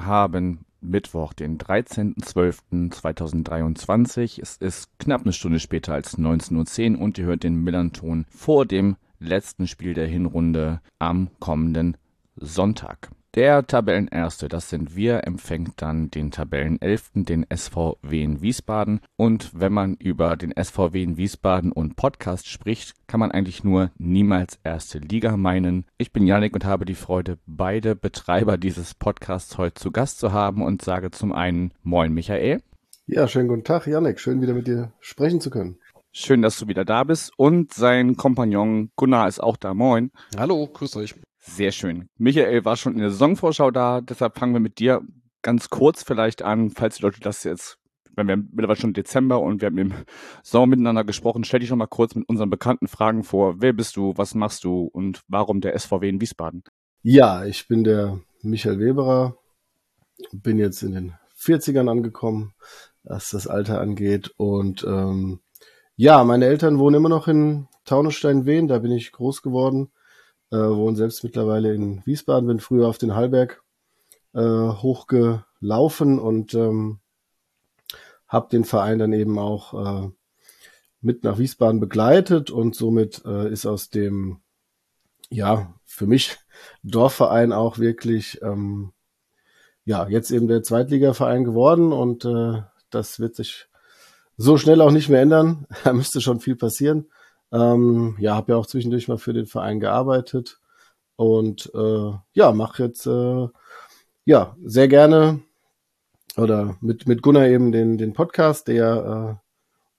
wir haben Mittwoch, den 13.12.2023. Es ist knapp eine Stunde später als 19.10 Uhr und ihr hört den Millanton vor dem letzten Spiel der Hinrunde am kommenden Sonntag. Der Tabellenerste, das sind wir, empfängt dann den Tabellenelften, den SVW in Wiesbaden. Und wenn man über den SVW in Wiesbaden und Podcast spricht, kann man eigentlich nur niemals erste Liga meinen. Ich bin Yannick und habe die Freude, beide Betreiber dieses Podcasts heute zu Gast zu haben und sage zum einen Moin Michael. Ja, schönen guten Tag, Yannick. Schön wieder mit dir sprechen zu können. Schön, dass du wieder da bist. Und sein Kompagnon Gunnar ist auch da. Moin. Hallo, grüß euch. Sehr schön. Michael war schon in der Saisonvorschau da, deshalb fangen wir mit dir ganz kurz vielleicht an, falls die Leute das jetzt, wenn wir mittlerweile schon Dezember und wir haben im Sommer miteinander gesprochen, stell dich noch mal kurz mit unseren bekannten Fragen vor. Wer bist du, was machst du? Und warum der SVW in Wiesbaden? Ja, ich bin der Michael Weberer, bin jetzt in den 40ern angekommen, was das Alter angeht. Und ähm, ja, meine Eltern wohnen immer noch in Taunusstein-Wehen, da bin ich groß geworden äh, wohne selbst mittlerweile in Wiesbaden, bin früher auf den Hallberg äh, hochgelaufen und ähm, habe den Verein dann eben auch äh, mit nach Wiesbaden begleitet und somit äh, ist aus dem, ja, für mich Dorfverein auch wirklich, ähm, ja, jetzt eben der Zweitligaverein geworden und äh, das wird sich so schnell auch nicht mehr ändern. Da müsste schon viel passieren. Ähm, ja, habe ja auch zwischendurch mal für den Verein gearbeitet und äh, ja, mache jetzt äh, ja sehr gerne oder mit mit Gunnar eben den den Podcast, der äh,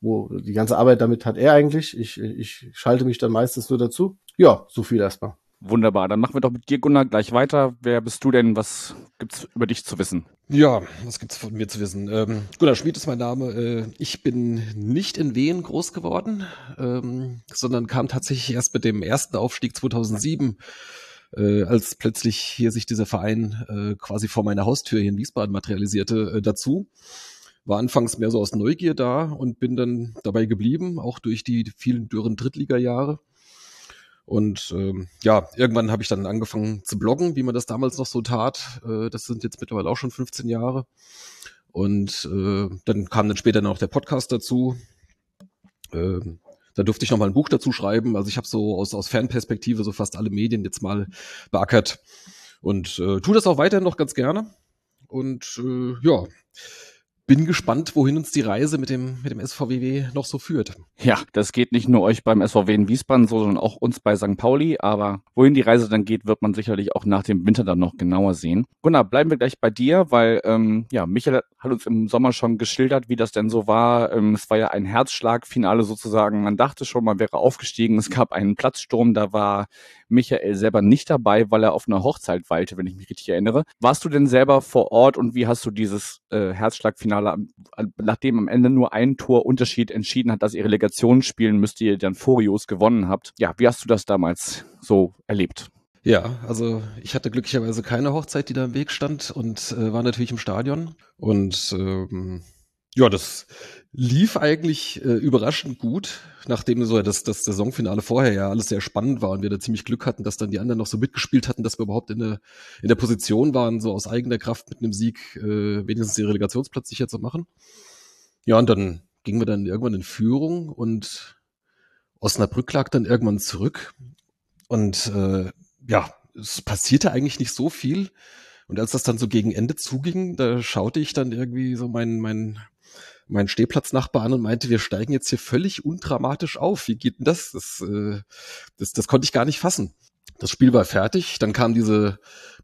wo die ganze Arbeit damit hat er eigentlich. Ich ich schalte mich dann meistens nur dazu. Ja, so viel erstmal. Wunderbar, dann machen wir doch mit dir, Gunnar, gleich weiter. Wer bist du denn? Was gibt's über dich zu wissen? Ja, was gibt's von mir zu wissen? Ähm, Gunnar Schmid ist mein Name. Äh, ich bin nicht in Wien groß geworden, ähm, sondern kam tatsächlich erst mit dem ersten Aufstieg 2007, äh, als plötzlich hier sich dieser Verein äh, quasi vor meiner Haustür hier in Wiesbaden materialisierte, äh, dazu. War anfangs mehr so aus Neugier da und bin dann dabei geblieben, auch durch die vielen dürren Drittliga-Jahre und ähm, ja, irgendwann habe ich dann angefangen zu bloggen, wie man das damals noch so tat. Äh, das sind jetzt mittlerweile auch schon 15 Jahre. Und äh, dann kam dann später noch der Podcast dazu. Ähm, da durfte ich noch mal ein Buch dazu schreiben. Also ich habe so aus, aus Fernperspektive so fast alle Medien jetzt mal beackert und äh, tue das auch weiterhin noch ganz gerne. Und äh, ja, bin gespannt, wohin uns die Reise mit dem, mit dem SVW noch so führt. Ja, das geht nicht nur euch beim SVW in Wiesbaden so, sondern auch uns bei St. Pauli. Aber wohin die Reise dann geht, wird man sicherlich auch nach dem Winter dann noch genauer sehen. Gunnar, bleiben wir gleich bei dir, weil ähm, ja, Michael hat uns im Sommer schon geschildert, wie das denn so war. Ähm, es war ja ein Herzschlagfinale sozusagen. Man dachte schon, man wäre aufgestiegen. Es gab einen Platzsturm, da war Michael selber nicht dabei, weil er auf einer Hochzeit weilte, wenn ich mich richtig erinnere. Warst du denn selber vor Ort und wie hast du dieses äh, Herzschlagfinale, nachdem am Ende nur ein Tor Unterschied entschieden hat, dass ihr Relegation spielen müsst, ihr dann Furios gewonnen habt? Ja, wie hast du das damals so erlebt? Ja, also ich hatte glücklicherweise keine Hochzeit, die da im Weg stand und äh, war natürlich im Stadion. Und ähm, ja, das lief eigentlich äh, überraschend gut, nachdem so das, das Saisonfinale vorher ja alles sehr spannend war und wir da ziemlich Glück hatten, dass dann die anderen noch so mitgespielt hatten, dass wir überhaupt in der, in der Position waren, so aus eigener Kraft mit einem Sieg äh, wenigstens den Relegationsplatz sicher zu machen. Ja, und dann gingen wir dann irgendwann in Führung und Osnabrück lag dann irgendwann zurück. Und äh, ja, es passierte eigentlich nicht so viel. Und als das dann so gegen Ende zuging, da schaute ich dann irgendwie so mein, mein Stehplatznachbar an und meinte, wir steigen jetzt hier völlig undramatisch auf. Wie geht denn das? Das, äh, das, das konnte ich gar nicht fassen. Das Spiel war fertig, dann kam diese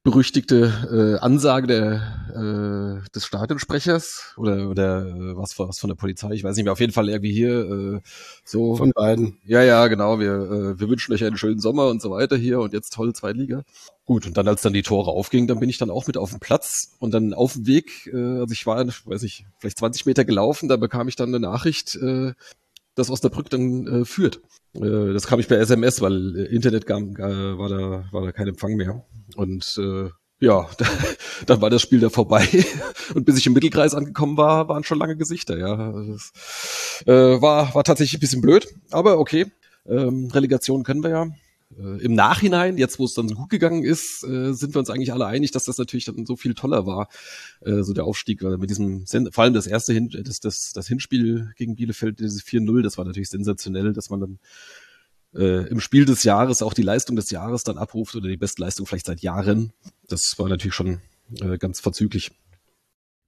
berüchtigte äh, Ansage der, äh, des Stadionsprechers oder, oder äh, was, was von der Polizei, ich weiß nicht mehr, auf jeden Fall irgendwie hier äh, so. Von beiden. Ja, ja, genau, wir, äh, wir wünschen euch einen schönen Sommer und so weiter hier und jetzt toll Zweitliga. Gut, und dann als dann die Tore aufgingen, dann bin ich dann auch mit auf dem Platz und dann auf dem Weg, äh, also ich war, weiß ich, vielleicht 20 Meter gelaufen, da bekam ich dann eine Nachricht, äh, dass Osnabrück dann äh, führt. Äh, das kam ich per SMS, weil äh, Internet kam, äh, war, da, war da kein Empfang mehr. Und äh, ja, dann war das Spiel da vorbei. Und bis ich im Mittelkreis angekommen war, waren schon lange Gesichter, ja. Das, äh, war, war tatsächlich ein bisschen blöd, aber okay. Ähm, Relegation können wir ja. Äh, Im Nachhinein, jetzt wo es dann so gut gegangen ist, äh, sind wir uns eigentlich alle einig, dass das natürlich dann so viel toller war, äh, so der Aufstieg, weil mit diesem, vor allem das erste Hin das, das, das Hinspiel gegen Bielefeld, dieses 4-0, das war natürlich sensationell, dass man dann äh, im Spiel des Jahres auch die Leistung des Jahres dann abruft oder die beste Leistung vielleicht seit Jahren. Das war natürlich schon äh, ganz verzüglich.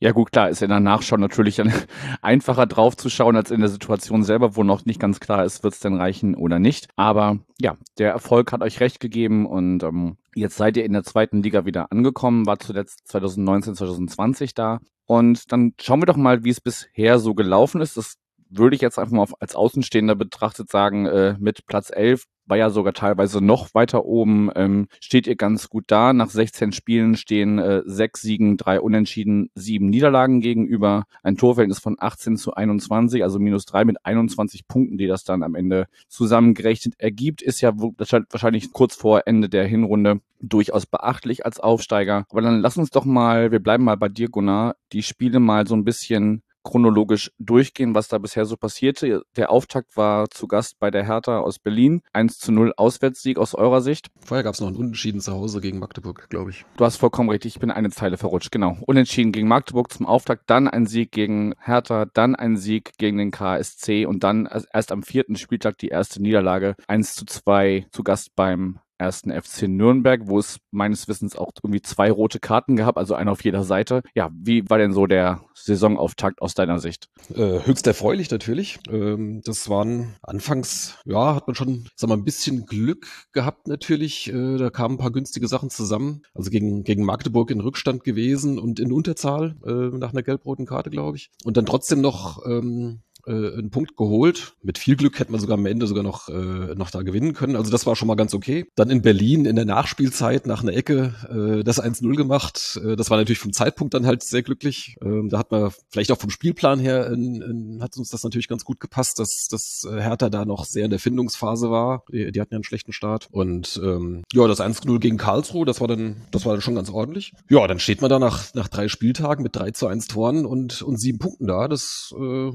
Ja gut, klar, ist in der Nachschau natürlich einfacher drauf zu schauen als in der Situation selber, wo noch nicht ganz klar ist, wird es denn reichen oder nicht. Aber ja, der Erfolg hat euch recht gegeben und ähm, jetzt seid ihr in der zweiten Liga wieder angekommen, war zuletzt 2019, 2020 da. Und dann schauen wir doch mal, wie es bisher so gelaufen ist. Das würde ich jetzt einfach mal als Außenstehender betrachtet sagen, äh, mit Platz 11 war ja sogar teilweise noch weiter oben, ähm, steht ihr ganz gut da. Nach 16 Spielen stehen äh, sechs Siegen, drei Unentschieden, sieben Niederlagen gegenüber. Ein Torverhältnis von 18 zu 21, also minus drei mit 21 Punkten, die das dann am Ende zusammengerechnet ergibt, ist ja wahrscheinlich kurz vor Ende der Hinrunde durchaus beachtlich als Aufsteiger. Aber dann lass uns doch mal, wir bleiben mal bei dir, Gunnar, die Spiele mal so ein bisschen chronologisch durchgehen, was da bisher so passierte. Der Auftakt war zu Gast bei der Hertha aus Berlin. 1 zu 0 Auswärtssieg aus eurer Sicht. Vorher gab es noch einen Unentschieden zu Hause gegen Magdeburg, glaube ich. Du hast vollkommen richtig, ich bin eine Zeile verrutscht, genau. Unentschieden gegen Magdeburg zum Auftakt, dann ein Sieg gegen Hertha, dann ein Sieg gegen den KSC und dann erst am vierten Spieltag die erste Niederlage. 1 zu 2 zu Gast beim ersten FC Nürnberg, wo es meines Wissens auch irgendwie zwei rote Karten gab, also einer auf jeder Seite. Ja, wie war denn so der Saisonauftakt aus deiner Sicht? Äh, höchst erfreulich natürlich. Ähm, das waren anfangs, ja, hat man schon, sag mal, ein bisschen Glück gehabt natürlich. Äh, da kamen ein paar günstige Sachen zusammen. Also gegen, gegen Magdeburg in Rückstand gewesen und in Unterzahl äh, nach einer gelb-roten Karte, glaube ich. Und dann trotzdem noch ähm, äh, einen Punkt geholt. Mit viel Glück hätte man sogar am Ende sogar noch, äh, noch da gewinnen können. Also das war schon mal ganz okay. Dann in Berlin in der Nachspielzeit nach einer Ecke äh, das 1-0 gemacht. Äh, das war natürlich vom Zeitpunkt dann halt sehr glücklich. Ähm, da hat man vielleicht auch vom Spielplan her in, in, hat uns das natürlich ganz gut gepasst, dass, dass äh, Hertha da noch sehr in der Findungsphase war. Die, die hatten ja einen schlechten Start. Und ähm, ja, das 1-0 gegen Karlsruhe, das war dann, das war dann schon ganz ordentlich. Ja, dann steht man da nach, nach drei Spieltagen mit 3 zu 1 Toren und, und sieben Punkten da. Das äh,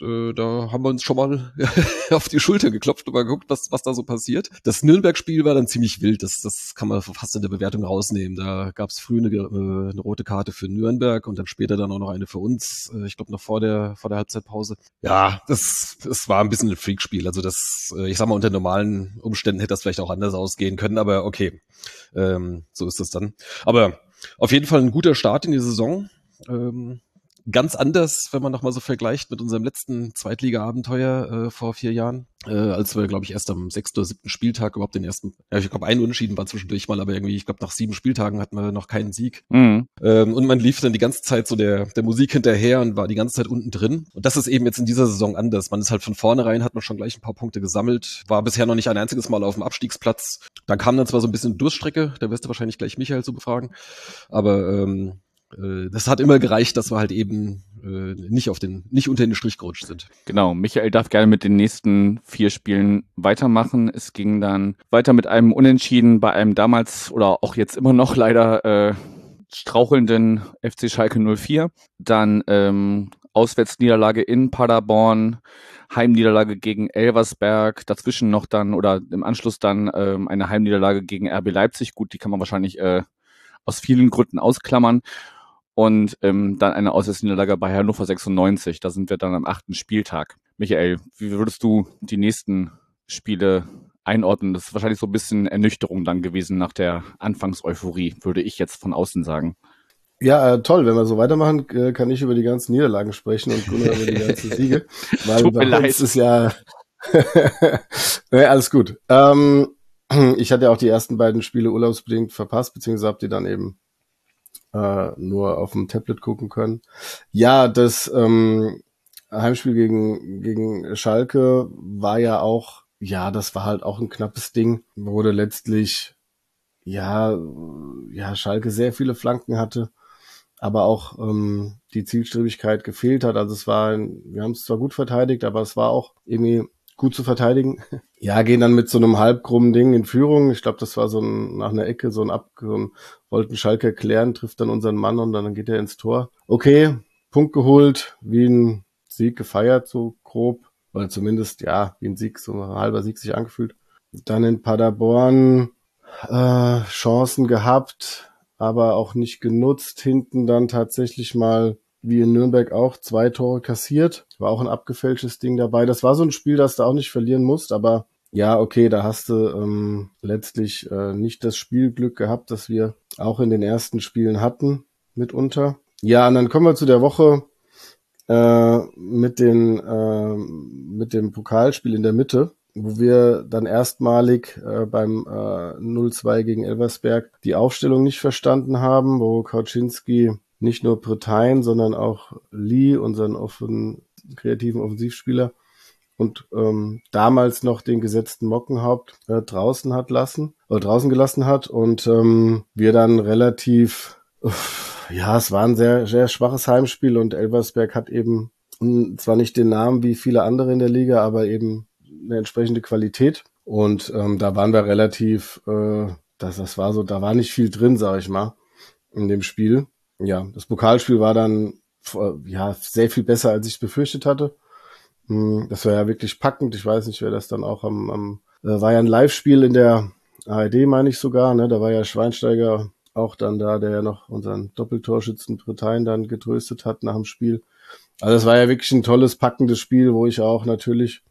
da haben wir uns schon mal auf die Schulter geklopft und mal geguckt, was, was da so passiert. Das Nürnberg-Spiel war dann ziemlich wild, das, das kann man fast in der Bewertung rausnehmen. Da gab es früh eine, äh, eine, rote Karte für Nürnberg und dann später dann auch noch eine für uns, äh, ich glaube noch vor der, vor der Halbzeitpause. Ja, das, das war ein bisschen ein Freakspiel. Also das, ich sag mal, unter normalen Umständen hätte das vielleicht auch anders ausgehen können, aber okay, ähm, so ist das dann. Aber auf jeden Fall ein guter Start in die Saison. Ähm, ganz anders, wenn man nochmal so vergleicht mit unserem letzten Zweitliga-Abenteuer äh, vor vier Jahren, äh, als wir, glaube ich, erst am sechsten oder siebten Spieltag überhaupt den ersten, ja, ich glaube, ein Unentschieden war zwischendurch mal, aber irgendwie, ich glaube, nach sieben Spieltagen hatten wir noch keinen Sieg. Mhm. Ähm, und man lief dann die ganze Zeit so der, der Musik hinterher und war die ganze Zeit unten drin. Und das ist eben jetzt in dieser Saison anders. Man ist halt von vornherein, hat man schon gleich ein paar Punkte gesammelt, war bisher noch nicht ein einziges Mal auf dem Abstiegsplatz. Dann kam dann zwar so ein bisschen Durststrecke, da wirst du wahrscheinlich gleich Michael zu befragen, aber ähm, äh, das hat immer gereicht, dass wir halt eben äh, nicht auf den, nicht unter den Strich gerutscht sind. Genau, Michael darf gerne mit den nächsten vier Spielen weitermachen. Es ging dann weiter mit einem Unentschieden bei einem damals oder auch jetzt immer noch leider äh, strauchelnden FC Schalke 04. Dann ähm, Auswärtsniederlage in Paderborn, Heimniederlage gegen Elversberg, dazwischen noch dann oder im Anschluss dann ähm, eine Heimniederlage gegen RB Leipzig. Gut, die kann man wahrscheinlich äh, aus vielen Gründen ausklammern und ähm, dann eine Auswärtsniederlage bei Hannover 96. Da sind wir dann am achten Spieltag. Michael, wie würdest du die nächsten Spiele einordnen? Das ist wahrscheinlich so ein bisschen Ernüchterung dann gewesen nach der Anfangseuphorie, würde ich jetzt von außen sagen. Ja, äh, toll. Wenn wir so weitermachen, äh, kann ich über die ganzen Niederlagen sprechen und Gunnar über die ganzen Siege. Weil Tut mir leid. ist ja nee, alles gut. Ähm, ich hatte ja auch die ersten beiden Spiele urlaubsbedingt verpasst, beziehungsweise habt ihr dann eben äh, nur auf dem Tablet gucken können. Ja, das ähm, Heimspiel gegen, gegen Schalke war ja auch, ja, das war halt auch ein knappes Ding, wurde letztlich, ja, ja, Schalke sehr viele Flanken hatte, aber auch ähm, die Zielstrebigkeit gefehlt hat. Also es war, ein, wir haben es zwar gut verteidigt, aber es war auch irgendwie gut zu verteidigen. Ja, gehen dann mit so einem halbkrummen Ding in Führung. Ich glaube, das war so ein, nach einer Ecke, so ein Ab, so ein, wollten Schalke klären, trifft dann unseren Mann und dann geht er ins Tor. Okay, Punkt geholt, wie ein Sieg gefeiert, so grob. Oder zumindest, ja, wie ein Sieg, so ein halber Sieg sich angefühlt. Dann in Paderborn äh, Chancen gehabt, aber auch nicht genutzt. Hinten dann tatsächlich mal wie in Nürnberg auch zwei Tore kassiert. War auch ein abgefälschtes Ding dabei. Das war so ein Spiel, das du auch nicht verlieren musst, aber ja, okay, da hast du ähm, letztlich äh, nicht das Spielglück gehabt, das wir auch in den ersten Spielen hatten, mitunter. Ja, und dann kommen wir zu der Woche äh, mit, den, äh, mit dem Pokalspiel in der Mitte, wo wir dann erstmalig äh, beim äh, 0-2 gegen Elversberg die Aufstellung nicht verstanden haben, wo Kauczynski nicht nur Bretagne, sondern auch Lee, unseren offen, kreativen Offensivspieler, und ähm, damals noch den gesetzten Mockenhaupt äh, draußen hat lassen oder draußen gelassen hat und ähm, wir dann relativ uff, ja es war ein sehr sehr schwaches Heimspiel und Elversberg hat eben zwar nicht den Namen wie viele andere in der Liga aber eben eine entsprechende Qualität und ähm, da waren wir relativ äh, das das war so da war nicht viel drin sage ich mal in dem Spiel ja das Pokalspiel war dann äh, ja sehr viel besser als ich befürchtet hatte hm, das war ja wirklich packend. Ich weiß nicht, wer das dann auch am, am äh, war ja ein Live-Spiel in der ARD, meine ich sogar, ne? Da war ja Schweinsteiger auch dann da, der ja noch unseren Doppeltorschützen Bretagne dann getröstet hat nach dem Spiel. Also es war ja wirklich ein tolles, packendes Spiel, wo ich auch natürlich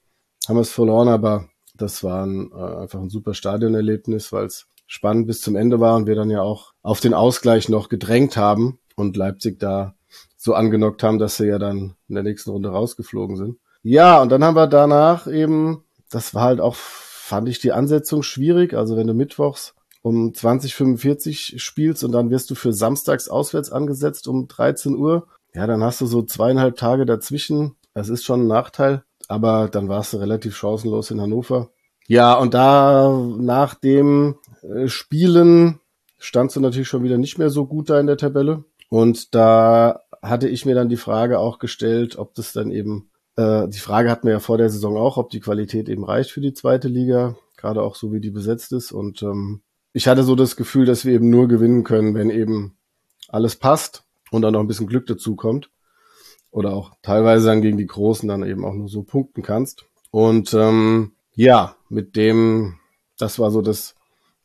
haben wir es verloren, aber das war ein, äh, einfach ein super Stadionerlebnis, weil es spannend bis zum Ende war und wir dann ja auch auf den Ausgleich noch gedrängt haben und Leipzig da so angenockt haben, dass sie ja dann in der nächsten Runde rausgeflogen sind. Ja, und dann haben wir danach eben, das war halt auch, fand ich die Ansetzung schwierig. Also wenn du mittwochs um 2045 spielst und dann wirst du für samstags auswärts angesetzt um 13 Uhr, ja, dann hast du so zweieinhalb Tage dazwischen. Das ist schon ein Nachteil, aber dann warst du relativ chancenlos in Hannover. Ja, und da nach dem äh, Spielen standst du natürlich schon wieder nicht mehr so gut da in der Tabelle. Und da hatte ich mir dann die Frage auch gestellt, ob das dann eben äh, die Frage hatten wir ja vor der Saison auch, ob die Qualität eben reicht für die zweite Liga, gerade auch so wie die besetzt ist. Und ähm, ich hatte so das Gefühl, dass wir eben nur gewinnen können, wenn eben alles passt und dann noch ein bisschen Glück dazu kommt. Oder auch teilweise dann gegen die Großen dann eben auch nur so punkten kannst. Und ähm, ja, mit dem, das war so das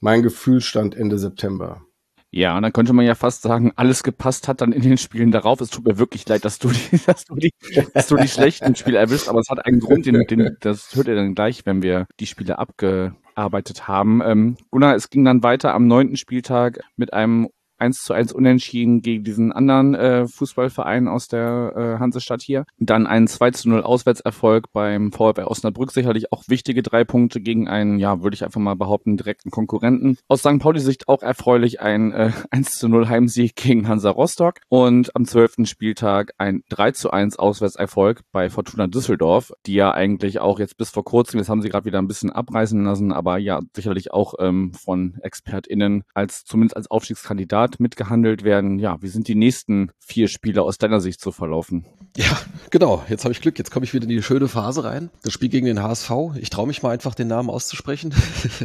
mein Gefühlstand Ende September. Ja, und dann könnte man ja fast sagen, alles gepasst hat dann in den Spielen darauf. Es tut mir wirklich leid, dass du die, dass du die, dass du die schlechten Spiele erwischt, aber es hat einen Grund, den, den, das hört ihr dann gleich, wenn wir die Spiele abgearbeitet haben. Ähm, Gunnar, es ging dann weiter am neunten Spieltag mit einem 1 zu 1 unentschieden gegen diesen anderen äh, Fußballverein aus der äh, Hansestadt hier. Dann ein 2 zu 0 Auswärtserfolg beim VfB Osnabrück. Sicherlich auch wichtige drei Punkte gegen einen, ja, würde ich einfach mal behaupten, direkten Konkurrenten. Aus St. Pauli-Sicht auch erfreulich ein äh, 1 zu 0 Heimsieg gegen Hansa Rostock. Und am 12. Spieltag ein 3 zu 1 Auswärtserfolg bei Fortuna Düsseldorf, die ja eigentlich auch jetzt bis vor kurzem, jetzt haben sie gerade wieder ein bisschen abreißen lassen, aber ja, sicherlich auch ähm, von ExpertInnen als zumindest als Aufstiegskandidat Grad mitgehandelt werden. Ja, wie sind die nächsten vier Spiele aus deiner Sicht zu verlaufen? Ja, genau. Jetzt habe ich Glück. Jetzt komme ich wieder in die schöne Phase rein. Das Spiel gegen den HSV. Ich traue mich mal einfach, den Namen auszusprechen.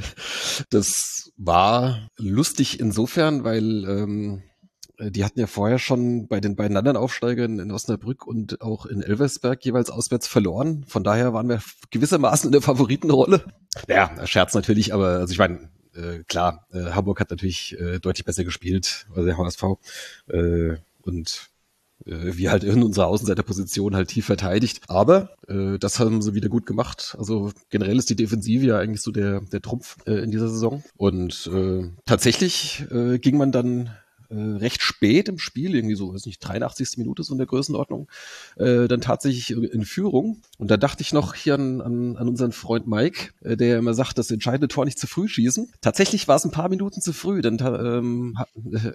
das war lustig insofern, weil ähm, die hatten ja vorher schon bei den beiden anderen Aufsteigern in Osnabrück und auch in Elversberg jeweils auswärts verloren. Von daher waren wir gewissermaßen in der Favoritenrolle. Ja, Scherz natürlich, aber also ich meine, äh, klar, äh, Hamburg hat natürlich äh, deutlich besser gespielt, also der HSV. Äh, und äh, wir halt in unserer Außenseiterposition halt tief verteidigt. Aber äh, das haben sie wieder gut gemacht. Also generell ist die Defensive ja eigentlich so der, der Trumpf äh, in dieser Saison. Und äh, tatsächlich äh, ging man dann äh, recht spät im Spiel, irgendwie so, weiß nicht, 83. Minute so in der Größenordnung, äh, dann tatsächlich in Führung. Und da dachte ich noch hier an, an, an unseren Freund Mike, äh, der immer sagt, das entscheidende Tor nicht zu früh schießen. Tatsächlich war es ein paar Minuten zu früh, denn ähm,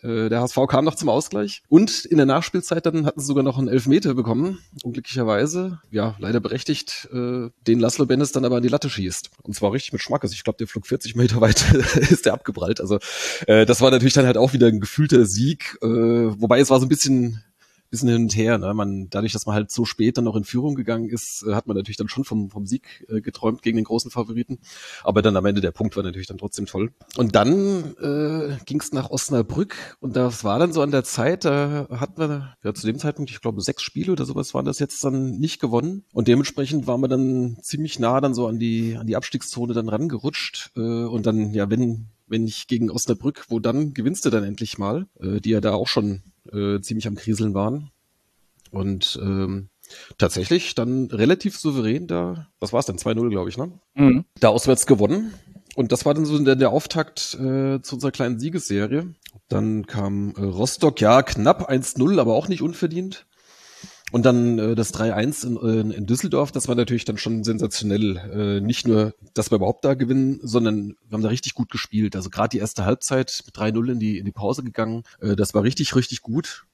äh, der HSV kam noch zum Ausgleich. Und in der Nachspielzeit dann hatten sie sogar noch einen Elfmeter bekommen, unglücklicherweise, ja, leider berechtigt, äh, den Laszlo Bennis dann aber an die Latte schießt. Und zwar richtig mit Schmack. Also ich glaube, der flog 40 Meter weit, ist der abgeprallt. Also äh, das war natürlich dann halt auch wieder ein gefühlter Sieg, äh, wobei es war so ein bisschen bisschen hin und her. Ne? Man, dadurch, dass man halt so spät dann noch in Führung gegangen ist, äh, hat man natürlich dann schon vom, vom Sieg äh, geträumt gegen den großen Favoriten. Aber dann am Ende der Punkt war natürlich dann trotzdem toll. Und dann äh, ging es nach Osnabrück und das war dann so an der Zeit, da hatten wir ja zu dem Zeitpunkt, ich glaube, sechs Spiele oder sowas waren das jetzt dann nicht gewonnen. Und dementsprechend waren wir dann ziemlich nah dann so an die, an die Abstiegszone dann rangerutscht. Äh, und dann, ja, wenn wenn nicht gegen Osnabrück, wo dann gewinnst du dann endlich mal, äh, die ja da auch schon äh, ziemlich am Kriseln waren. Und ähm, tatsächlich dann relativ souverän da, was war es denn, 2-0, glaube ich, ne? Mhm. Da auswärts gewonnen. Und das war dann so der, der Auftakt äh, zu unserer kleinen Siegesserie. Dann kam äh, Rostock, ja, knapp 1-0, aber auch nicht unverdient. Und dann äh, das 3-1 in, in Düsseldorf, das war natürlich dann schon sensationell. Äh, nicht nur, dass wir überhaupt da gewinnen, sondern wir haben da richtig gut gespielt. Also gerade die erste Halbzeit mit 3-0 in die, in die Pause gegangen, äh, das war richtig, richtig gut.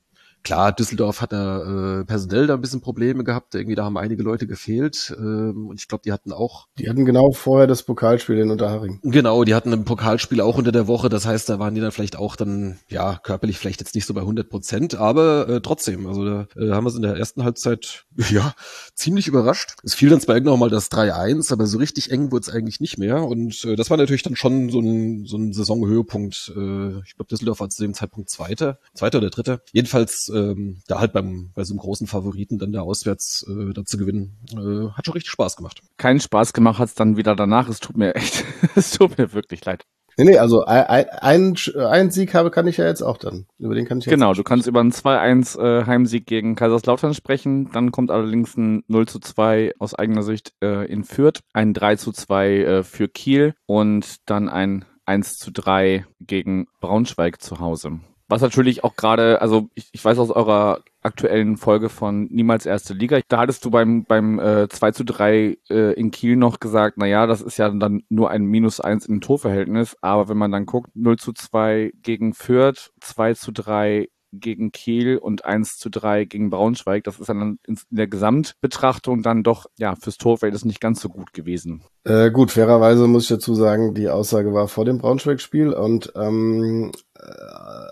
Klar, Düsseldorf hat da äh, personell da ein bisschen Probleme gehabt. Irgendwie da haben einige Leute gefehlt. Ähm, und ich glaube, die hatten auch. Die hatten genau vorher das Pokalspiel in Unterhaching. Genau, die hatten ein Pokalspiel auch unter der Woche. Das heißt, da waren die dann vielleicht auch dann, ja, körperlich vielleicht jetzt nicht so bei 100 Prozent, aber äh, trotzdem. Also da äh, haben wir es in der ersten Halbzeit, ja, ziemlich überrascht. Es fiel dann zwar irgendwann mal das 3-1, aber so richtig eng wurde es eigentlich nicht mehr. Und äh, das war natürlich dann schon so ein, so ein Saisonhöhepunkt. Äh, ich glaube, Düsseldorf war zu dem Zeitpunkt Zweiter, Zweiter oder Dritter. Jedenfalls ähm, da halt beim, bei so einem großen Favoriten dann da auswärts äh, da zu gewinnen, äh, hat schon richtig Spaß gemacht. Keinen Spaß gemacht hat es dann wieder danach. Es tut mir echt, es tut mir wirklich leid. Nee, nee, also ein, ein, ein Sieg habe kann ich ja jetzt auch dann. Über den kann ich jetzt Genau, du kannst über einen 2-1 äh, Heimsieg gegen Kaiserslautern sprechen. Dann kommt allerdings ein 0 zu 2 aus eigener Sicht äh, in Fürth, ein 3 zu 2 äh, für Kiel und dann ein 1 zu 3 gegen Braunschweig zu Hause. Was natürlich auch gerade, also ich, ich weiß aus eurer aktuellen Folge von Niemals Erste Liga, da hattest du beim, beim äh, 2 zu 3 äh, in Kiel noch gesagt, na ja, das ist ja dann nur ein Minus 1 im Torverhältnis, aber wenn man dann guckt, 0 zu 2 gegen Fürth, 2 zu 3 gegen Kiel und 1 zu 3 gegen Braunschweig. Das ist dann in der Gesamtbetrachtung dann doch, ja, fürs Torfeld nicht ganz so gut gewesen. Äh, gut, fairerweise muss ich dazu sagen, die Aussage war vor dem Braunschweig-Spiel und ähm, äh,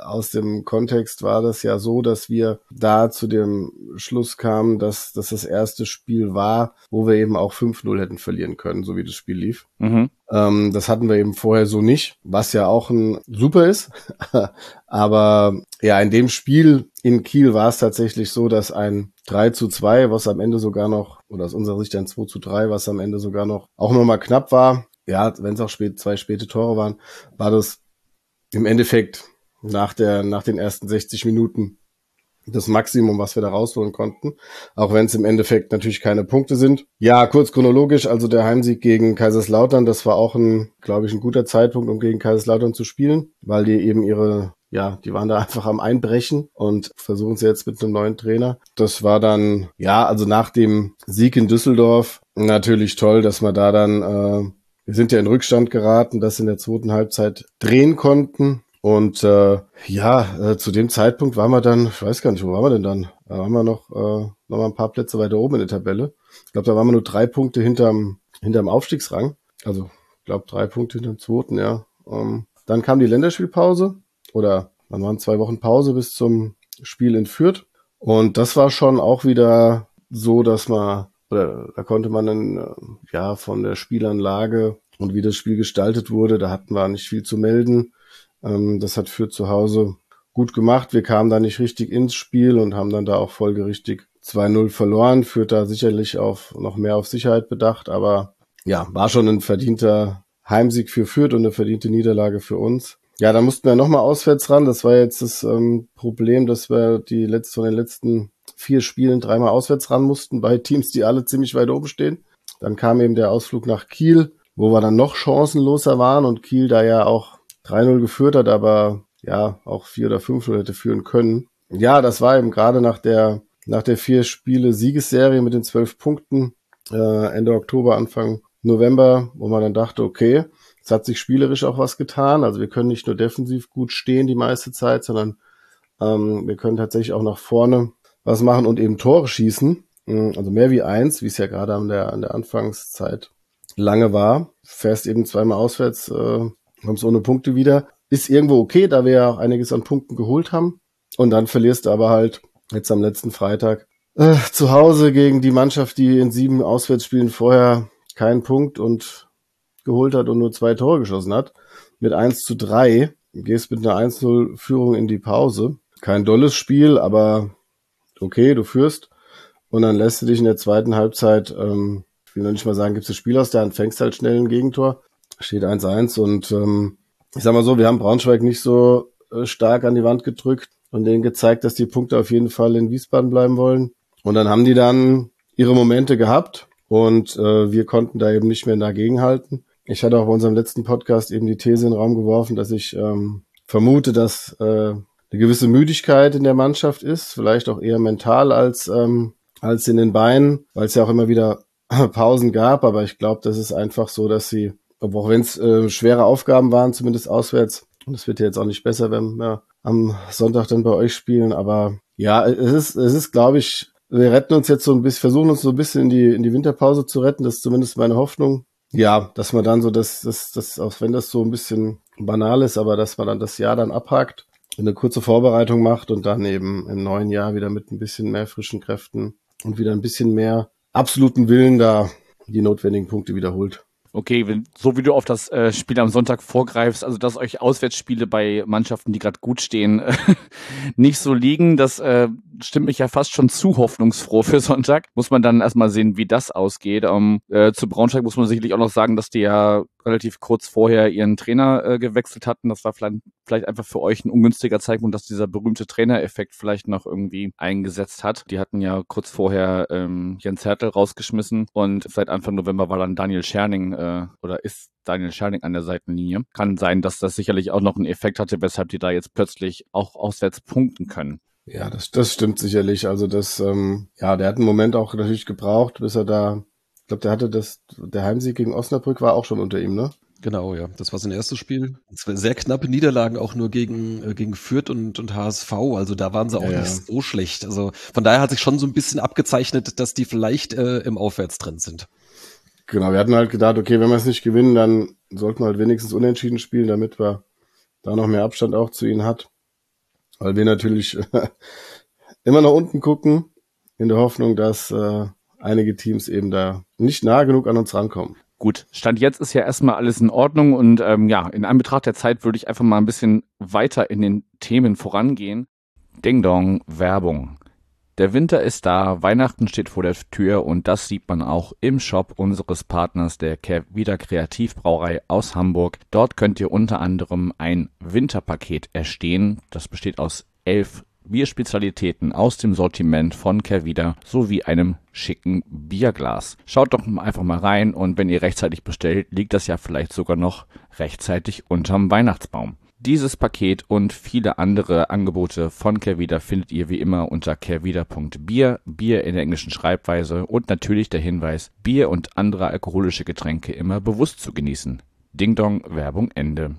aus dem Kontext war das ja so, dass wir da zu dem Schluss kamen, dass, dass das erste Spiel war, wo wir eben auch 5-0 hätten verlieren können, so wie das Spiel lief. Mhm. Ähm, das hatten wir eben vorher so nicht, was ja auch ein super ist. Aber ja, in dem Spiel in Kiel war es tatsächlich so, dass ein 3 zu 2, was am Ende sogar noch, oder aus unserer Sicht ein 2 zu 3, was am Ende sogar noch auch nochmal knapp war, ja, wenn es auch spät, zwei späte Tore waren, war das im Endeffekt nach der, nach den ersten 60 Minuten das Maximum, was wir da rausholen konnten. Auch wenn es im Endeffekt natürlich keine Punkte sind. Ja, kurz chronologisch, also der Heimsieg gegen Kaiserslautern, das war auch ein, glaube ich, ein guter Zeitpunkt, um gegen Kaiserslautern zu spielen, weil die eben ihre, ja, die waren da einfach am Einbrechen und versuchen sie jetzt mit einem neuen Trainer. Das war dann, ja, also nach dem Sieg in Düsseldorf natürlich toll, dass wir da dann äh, wir sind ja in Rückstand geraten, das in der zweiten Halbzeit drehen konnten. Und äh, ja, äh, zu dem Zeitpunkt waren wir dann, ich weiß gar nicht, wo waren wir denn dann? Da waren wir noch, äh, noch mal ein paar Plätze weiter oben in der Tabelle. Ich glaube, da waren wir nur drei Punkte hinterm, hinterm Aufstiegsrang. Also, ich glaube, drei Punkte hinterm zweiten, ja. Ähm, dann kam die Länderspielpause oder dann waren zwei Wochen Pause bis zum Spiel in Fürth. Und das war schon auch wieder so, dass man oder da konnte man dann äh, ja von der Spielanlage und wie das Spiel gestaltet wurde, da hatten wir nicht viel zu melden. Ähm, das hat für zu Hause gut gemacht. Wir kamen da nicht richtig ins Spiel und haben dann da auch folgerichtig 2-0 verloren. Führt da sicherlich auf noch mehr auf Sicherheit bedacht, aber ja, war schon ein verdienter Heimsieg für Fürth und eine verdiente Niederlage für uns. Ja, da mussten wir nochmal auswärts ran. Das war jetzt das ähm, Problem, dass wir die letzte, von den letzten vier Spielen dreimal auswärts ran mussten bei Teams, die alle ziemlich weit oben stehen. Dann kam eben der Ausflug nach Kiel, wo wir dann noch chancenloser waren und Kiel da ja auch 3-0 geführt hat, aber ja, auch 4 oder 5-0 hätte führen können. Ja, das war eben gerade nach der, nach der vier Spiele Siegesserie mit den zwölf Punkten, äh, Ende Oktober, Anfang November, wo man dann dachte, okay, es hat sich spielerisch auch was getan. Also wir können nicht nur defensiv gut stehen die meiste Zeit, sondern ähm, wir können tatsächlich auch nach vorne was machen und eben Tore schießen. Mm, also mehr wie eins, wie es ja gerade an der, an der Anfangszeit lange war. Fährst eben zweimal auswärts, äh, kommst ohne Punkte wieder. Ist irgendwo okay, da wir ja auch einiges an Punkten geholt haben. Und dann verlierst du aber halt jetzt am letzten Freitag äh, zu Hause gegen die Mannschaft, die in sieben Auswärtsspielen vorher keinen Punkt und geholt hat und nur zwei Tore geschossen hat, mit 1 zu 3. Gehst mit einer 1-0-Führung in die Pause. Kein dolles Spiel, aber okay, du führst. Und dann lässt du dich in der zweiten Halbzeit, ähm, ich will noch nicht mal sagen, gibst du Spiel aus der Hand, fängst halt schnell ein Gegentor. Steht 1-1 und ähm, ich sag mal so, wir haben Braunschweig nicht so äh, stark an die Wand gedrückt und denen gezeigt, dass die Punkte auf jeden Fall in Wiesbaden bleiben wollen. Und dann haben die dann ihre Momente gehabt und äh, wir konnten da eben nicht mehr dagegenhalten. Ich hatte auch bei unserem letzten Podcast eben die These in den Raum geworfen, dass ich ähm, vermute, dass äh, eine gewisse Müdigkeit in der Mannschaft ist, vielleicht auch eher mental als, ähm, als in den Beinen, weil es ja auch immer wieder Pausen gab. Aber ich glaube, das ist einfach so, dass sie, auch wenn es äh, schwere Aufgaben waren, zumindest auswärts, und es wird ja jetzt auch nicht besser, wenn wir am Sonntag dann bei euch spielen. Aber ja, es ist, es ist, glaube ich, wir retten uns jetzt so ein bisschen, versuchen uns so ein bisschen in die, in die Winterpause zu retten. Das ist zumindest meine Hoffnung. Ja, dass man dann so, dass, dass, dass, auch wenn das so ein bisschen banal ist, aber dass man dann das Jahr dann abhakt, eine kurze Vorbereitung macht und dann eben im neuen Jahr wieder mit ein bisschen mehr frischen Kräften und wieder ein bisschen mehr absoluten Willen da die notwendigen Punkte wiederholt. Okay, wenn, so wie du auf das äh, Spiel am Sonntag vorgreifst, also dass euch Auswärtsspiele bei Mannschaften, die gerade gut stehen, nicht so liegen, das äh, stimmt mich ja fast schon zu hoffnungsfroh für Sonntag. Muss man dann erstmal sehen, wie das ausgeht. Um, äh, zu Braunschweig muss man sicherlich auch noch sagen, dass die ja relativ kurz vorher ihren Trainer äh, gewechselt hatten. Das war vielleicht, vielleicht einfach für euch ein ungünstiger Zeitpunkt, dass dieser berühmte Trainereffekt vielleicht noch irgendwie eingesetzt hat. Die hatten ja kurz vorher ähm, Jens Hertel rausgeschmissen und seit Anfang November war dann Daniel Scherning äh, oder ist Daniel Scherning an der Seitenlinie. Kann sein, dass das sicherlich auch noch einen Effekt hatte, weshalb die da jetzt plötzlich auch auswärts punkten können. Ja, das, das stimmt sicherlich. Also das, ähm, ja, der hat einen Moment auch natürlich gebraucht, bis er da, ich glaube, der hatte das, der Heimsieg gegen Osnabrück war auch schon unter ihm, ne? Genau, ja. Das war sein erstes Spiel. Sehr knappe Niederlagen auch nur gegen, äh, gegen Fürth und, und HSV. Also da waren sie auch ja, nicht so schlecht. Also von daher hat sich schon so ein bisschen abgezeichnet, dass die vielleicht äh, im Aufwärtstrend sind. Genau, wir hatten halt gedacht, okay, wenn wir es nicht gewinnen, dann sollten wir halt wenigstens unentschieden spielen, damit wir da noch mehr Abstand auch zu ihnen hat weil wir natürlich immer nach unten gucken, in der Hoffnung, dass äh, einige Teams eben da nicht nah genug an uns rankommen. Gut, Stand jetzt ist ja erstmal alles in Ordnung und ähm, ja, in Anbetracht der Zeit würde ich einfach mal ein bisschen weiter in den Themen vorangehen. Ding Dong, Werbung. Der Winter ist da, Weihnachten steht vor der Tür und das sieht man auch im Shop unseres Partners der Wieder Kreativbrauerei aus Hamburg. Dort könnt ihr unter anderem ein Winterpaket erstehen. Das besteht aus elf Bierspezialitäten aus dem Sortiment von Kervida sowie einem schicken Bierglas. Schaut doch einfach mal rein und wenn ihr rechtzeitig bestellt, liegt das ja vielleicht sogar noch rechtzeitig unterm Weihnachtsbaum. Dieses Paket und viele andere Angebote von Kervida findet ihr wie immer unter kervida.bier, Bier in der englischen Schreibweise und natürlich der Hinweis, Bier und andere alkoholische Getränke immer bewusst zu genießen. Ding Dong, Werbung Ende.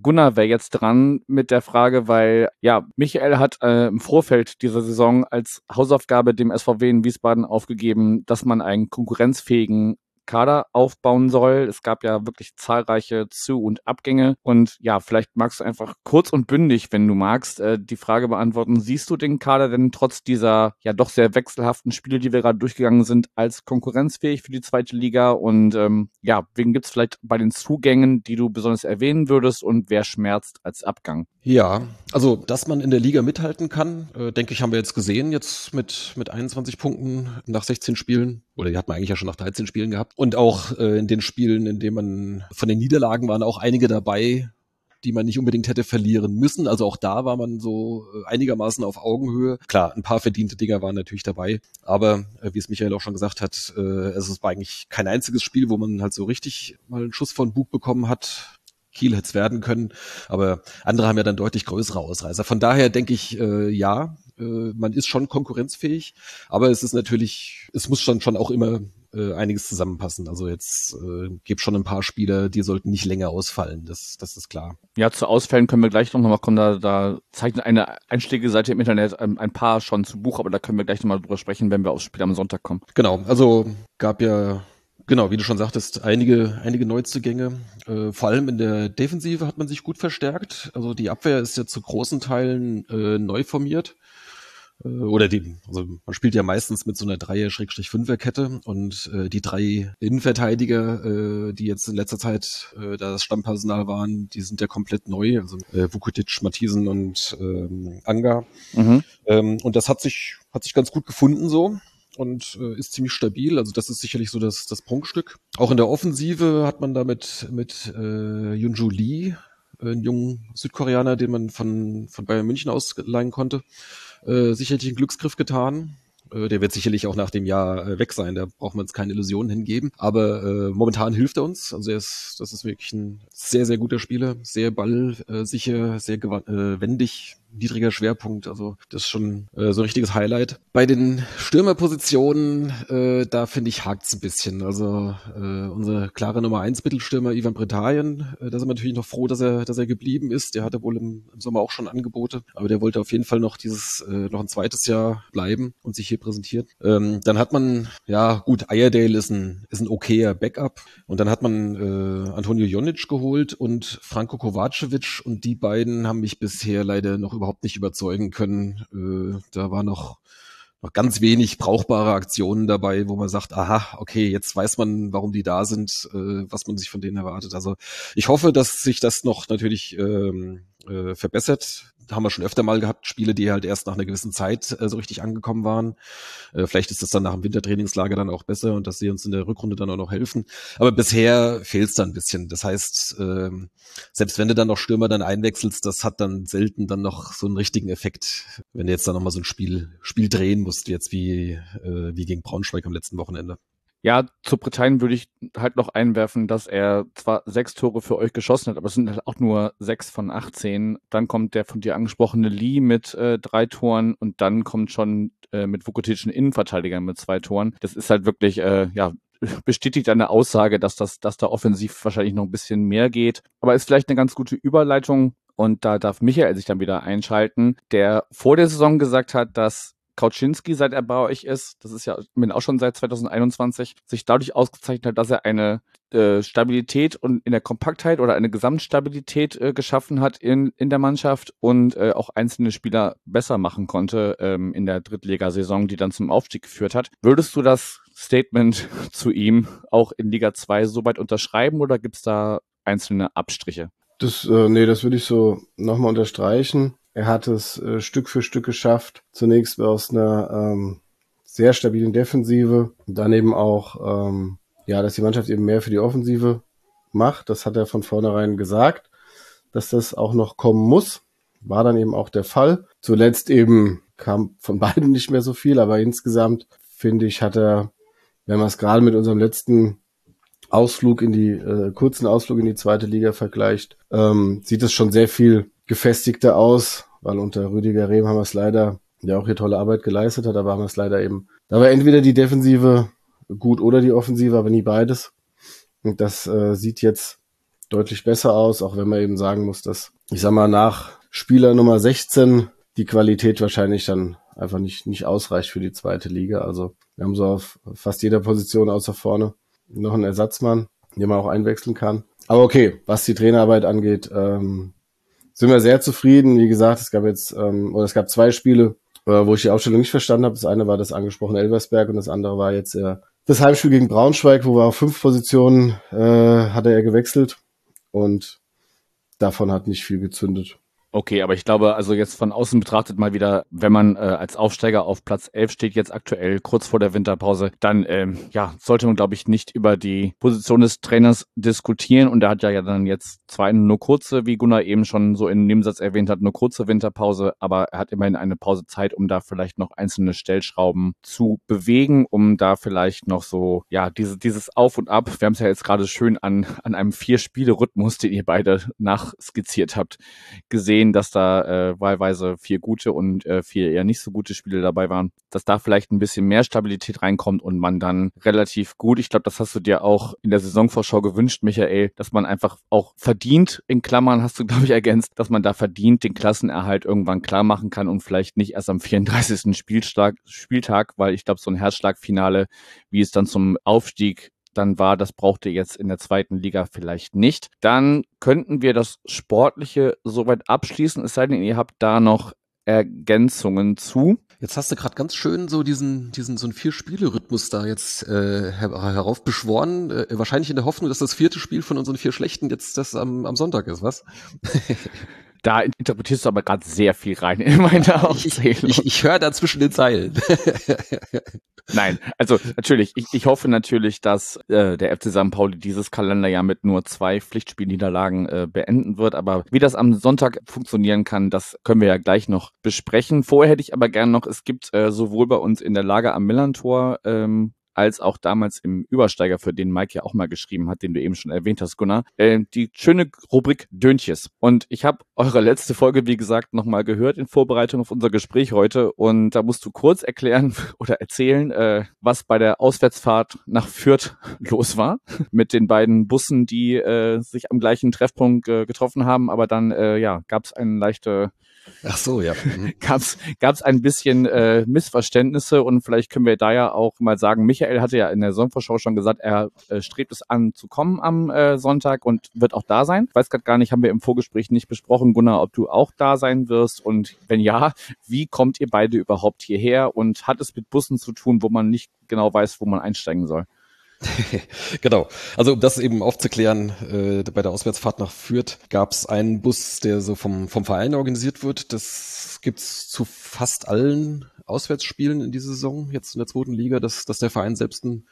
Gunnar wäre jetzt dran mit der Frage, weil ja, Michael hat äh, im Vorfeld dieser Saison als Hausaufgabe dem SVW in Wiesbaden aufgegeben, dass man einen konkurrenzfähigen Kader aufbauen soll. Es gab ja wirklich zahlreiche Zu- und Abgänge. Und ja, vielleicht magst du einfach kurz und bündig, wenn du magst, äh, die Frage beantworten. Siehst du den Kader denn trotz dieser ja doch sehr wechselhaften Spiele, die wir gerade durchgegangen sind, als konkurrenzfähig für die zweite Liga? Und ähm, ja, wen gibt's vielleicht bei den Zugängen, die du besonders erwähnen würdest und wer schmerzt als Abgang? Ja, also dass man in der Liga mithalten kann, äh, denke ich, haben wir jetzt gesehen, jetzt mit, mit 21 Punkten nach 16 Spielen. Oder die hat man eigentlich ja schon nach 13 Spielen gehabt. Und auch äh, in den Spielen, in denen man von den Niederlagen waren auch einige dabei, die man nicht unbedingt hätte verlieren müssen. Also auch da war man so äh, einigermaßen auf Augenhöhe. Klar, ein paar verdiente Dinger waren natürlich dabei, aber äh, wie es Michael auch schon gesagt hat, äh, es war eigentlich kein einziges Spiel, wo man halt so richtig mal einen Schuss von Bug bekommen hat. Kiel hätte es werden können, aber andere haben ja dann deutlich größere Ausreißer. Von daher denke ich, äh, ja, äh, man ist schon konkurrenzfähig, aber es ist natürlich, es muss schon schon auch immer äh, einiges zusammenpassen. Also jetzt äh, gibt schon ein paar Spieler, die sollten nicht länger ausfallen. Das, das ist klar. Ja, zu Ausfällen können wir gleich noch mal kommen. Da, da zeichnet eine Einstiegeseite im Internet ein, ein, paar schon zu Buch, aber da können wir gleich noch mal drüber sprechen, wenn wir aufs Spiel am Sonntag kommen. Genau, also gab ja Genau, wie du schon sagtest, einige, einige Neuzugänge. Äh, vor allem in der Defensive hat man sich gut verstärkt. Also die Abwehr ist ja zu großen Teilen äh, neu formiert. Äh, oder die, also man spielt ja meistens mit so einer Dreier-Fünfer-Kette und äh, die drei Innenverteidiger, äh, die jetzt in letzter Zeit äh, das Stammpersonal waren, die sind ja komplett neu, also äh, Vukutic, Matthiesen und ähm, Anga. Mhm. Ähm, und das hat sich, hat sich ganz gut gefunden so und äh, ist ziemlich stabil. Also das ist sicherlich so das, das Prunkstück. Auch in der Offensive hat man damit mit äh, Yunju Lee, äh, einen jungen Südkoreaner, den man von, von Bayern München ausleihen konnte, äh, sicherlich einen Glücksgriff getan. Äh, der wird sicherlich auch nach dem Jahr äh, weg sein. Da braucht man uns keine Illusionen hingeben. Aber äh, momentan hilft er uns. Also er ist, das ist wirklich ein sehr, sehr guter Spieler. Sehr ballsicher, sehr äh, wendig, niedriger Schwerpunkt. Also das ist schon äh, so ein richtiges Highlight. Bei den Stürmerpositionen, äh, da finde ich hakt's ein bisschen. Also äh, unser klare Nummer eins Mittelstürmer Ivan Britannien, äh, da sind wir natürlich noch froh, dass er, dass er geblieben ist. Der hatte wohl im, im Sommer auch schon Angebote, aber der wollte auf jeden Fall noch dieses äh, noch ein zweites Jahr bleiben und sich hier präsentieren. Ähm, dann hat man, ja gut, Iredale ist ein ist ein okayer Backup und dann hat man äh, Antonio Jonic geholt und Franco Kovacevic und die beiden haben mich bisher leider noch überhaupt nicht überzeugen können. Äh, da war noch noch ganz wenig brauchbare Aktionen dabei, wo man sagt, aha, okay, jetzt weiß man, warum die da sind, äh, was man sich von denen erwartet. Also ich hoffe, dass sich das noch natürlich ähm, äh, verbessert haben wir schon öfter mal gehabt, Spiele, die halt erst nach einer gewissen Zeit äh, so richtig angekommen waren. Äh, vielleicht ist das dann nach dem Wintertrainingslager dann auch besser und dass sie uns in der Rückrunde dann auch noch helfen. Aber bisher fehlt es dann ein bisschen. Das heißt, äh, selbst wenn du dann noch Stürmer dann einwechselst, das hat dann selten dann noch so einen richtigen Effekt, wenn du jetzt dann nochmal so ein Spiel, Spiel drehen musst, jetzt wie, äh, wie gegen Braunschweig am letzten Wochenende. Ja, zu Britannien würde ich halt noch einwerfen, dass er zwar sechs Tore für euch geschossen hat, aber es sind halt auch nur sechs von 18. Dann kommt der von dir angesprochene Lee mit äh, drei Toren und dann kommt schon äh, mit Vukotic Innenverteidiger mit zwei Toren. Das ist halt wirklich, äh, ja, bestätigt eine Aussage, dass das, dass da offensiv wahrscheinlich noch ein bisschen mehr geht. Aber ist vielleicht eine ganz gute Überleitung. Und da darf Michael sich dann wieder einschalten, der vor der Saison gesagt hat, dass Kauczynski, seit er bei euch ist, das ist ja auch schon seit 2021, sich dadurch ausgezeichnet hat, dass er eine äh, Stabilität und in der Kompaktheit oder eine Gesamtstabilität äh, geschaffen hat in, in der Mannschaft und äh, auch einzelne Spieler besser machen konnte ähm, in der Drittligasaison, die dann zum Aufstieg geführt hat. Würdest du das Statement zu ihm auch in Liga 2 soweit unterschreiben oder gibt es da einzelne Abstriche? Das, äh, nee, das würde ich so nochmal unterstreichen. Er hat es äh, Stück für Stück geschafft, zunächst aus einer ähm, sehr stabilen Defensive, dann eben auch, ähm, ja, dass die Mannschaft eben mehr für die Offensive macht. Das hat er von vornherein gesagt, dass das auch noch kommen muss. War dann eben auch der Fall. Zuletzt eben kam von beiden nicht mehr so viel, aber insgesamt finde ich, hat er, wenn man es gerade mit unserem letzten Ausflug in die, äh, kurzen Ausflug in die zweite Liga vergleicht, ähm, sieht es schon sehr viel gefestigter aus, weil unter Rüdiger Rehm haben wir es leider, der auch hier tolle Arbeit geleistet hat, aber haben wir es leider eben, da war entweder die Defensive gut oder die Offensive, aber nie beides. Und das äh, sieht jetzt deutlich besser aus, auch wenn man eben sagen muss, dass, ich sag mal, nach Spieler Nummer 16 die Qualität wahrscheinlich dann einfach nicht, nicht ausreicht für die zweite Liga. Also wir haben so auf fast jeder Position außer vorne noch einen Ersatzmann, den man auch einwechseln kann. Aber okay, was die Trainerarbeit angeht, ähm, sind wir sehr zufrieden. Wie gesagt, es gab jetzt, ähm, oder es gab zwei Spiele, äh, wo ich die Aufstellung nicht verstanden habe. Das eine war das angesprochene Elversberg und das andere war jetzt äh, das Heimspiel gegen Braunschweig, wo wir auf fünf Positionen äh, hatte er gewechselt und davon hat nicht viel gezündet. Okay, aber ich glaube, also jetzt von außen betrachtet mal wieder, wenn man äh, als Aufsteiger auf Platz 11 steht, jetzt aktuell kurz vor der Winterpause, dann ähm, ja, sollte man, glaube ich, nicht über die Position des Trainers diskutieren. Und er hat ja, dann jetzt zwar nur kurze, wie Gunnar eben schon so in dem Nebensatz erwähnt hat, nur kurze Winterpause, aber er hat immerhin eine Pause Zeit, um da vielleicht noch einzelne Stellschrauben zu bewegen, um da vielleicht noch so, ja, diese, dieses Auf und Ab, wir haben es ja jetzt gerade schön an, an einem Vier-Spiele-Rhythmus, den ihr beide nachskizziert habt, gesehen, sehen, dass da äh, wahlweise vier gute und äh, vier eher nicht so gute Spiele dabei waren, dass da vielleicht ein bisschen mehr Stabilität reinkommt und man dann relativ gut, ich glaube, das hast du dir auch in der Saisonvorschau gewünscht, Michael, dass man einfach auch verdient, in Klammern hast du, glaube ich, ergänzt, dass man da verdient den Klassenerhalt irgendwann klar machen kann und vielleicht nicht erst am 34. Spieltag, Spieltag weil ich glaube, so ein Herzschlagfinale, wie es dann zum Aufstieg dann war, das braucht ihr jetzt in der zweiten Liga vielleicht nicht. Dann könnten wir das Sportliche soweit abschließen, es sei denn, ihr habt da noch Ergänzungen zu. Jetzt hast du gerade ganz schön so diesen, diesen so einen Vier-Spiele-Rhythmus da jetzt äh, her heraufbeschworen. Äh, wahrscheinlich in der Hoffnung, dass das vierte Spiel von unseren vier Schlechten jetzt das am, am Sonntag ist, was? Da interpretierst du aber gerade sehr viel rein in meine Aufzählung. Ich, ich, ich höre da zwischen den Zeilen. Nein, also natürlich, ich, ich hoffe natürlich, dass äh, der FC St. Pauli dieses Kalenderjahr mit nur zwei Pflichtspielniederlagen äh, beenden wird. Aber wie das am Sonntag funktionieren kann, das können wir ja gleich noch besprechen. Vorher hätte ich aber gerne noch, es gibt äh, sowohl bei uns in der Lage am Millantor ähm, als auch damals im Übersteiger, für den Mike ja auch mal geschrieben hat, den du eben schon erwähnt hast, Gunnar, äh, die schöne Rubrik Döntjes. Und ich habe eure letzte Folge, wie gesagt, nochmal gehört in Vorbereitung auf unser Gespräch heute. Und da musst du kurz erklären oder erzählen, äh, was bei der Auswärtsfahrt nach Fürth los war mit den beiden Bussen, die äh, sich am gleichen Treffpunkt äh, getroffen haben. Aber dann äh, ja, gab es eine leichte Ach so, ja. Mhm. gab's gab's ein bisschen äh, Missverständnisse und vielleicht können wir da ja auch mal sagen, Michael hatte ja in der Sonnenvorschau schon gesagt, er äh, strebt es an zu kommen am äh, Sonntag und wird auch da sein. Weiß gerade gar nicht, haben wir im Vorgespräch nicht besprochen, Gunnar, ob du auch da sein wirst und wenn ja, wie kommt ihr beide überhaupt hierher und hat es mit Bussen zu tun, wo man nicht genau weiß, wo man einsteigen soll? genau. Also um das eben aufzuklären, äh, bei der Auswärtsfahrt nach Fürth gab es einen Bus, der so vom, vom Verein organisiert wird. Das gibt's zu fast allen Auswärtsspielen in dieser Saison, jetzt in der zweiten Liga, dass, dass der Verein selbst einen,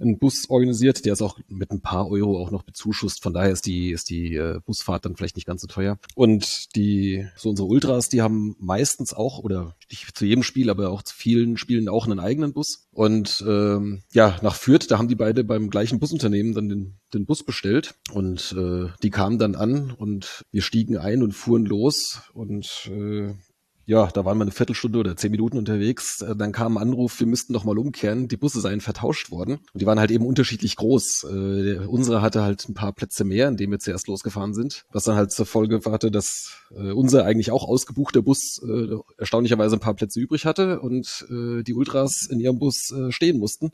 einen Bus organisiert, der ist auch mit ein paar Euro auch noch bezuschusst. Von daher ist die, ist die äh, Busfahrt dann vielleicht nicht ganz so teuer. Und die, so unsere Ultras, die haben meistens auch, oder nicht zu jedem Spiel, aber auch zu vielen Spielen auch einen eigenen Bus. Und ähm, ja, nach Fürth, da haben die beide beim gleichen Busunternehmen dann den, den Bus bestellt. Und äh, die kamen dann an und wir stiegen ein und fuhren los. Und äh, ja, da waren wir eine Viertelstunde oder zehn Minuten unterwegs. Äh, dann kam ein Anruf, wir müssten noch mal umkehren. Die Busse seien vertauscht worden. Und die waren halt eben unterschiedlich groß. Äh, unsere hatte halt ein paar Plätze mehr, in dem wir zuerst losgefahren sind. Was dann halt zur Folge hatte, dass äh, unser eigentlich auch ausgebuchter Bus äh, erstaunlicherweise ein paar Plätze übrig hatte und äh, die Ultras in ihrem Bus äh, stehen mussten.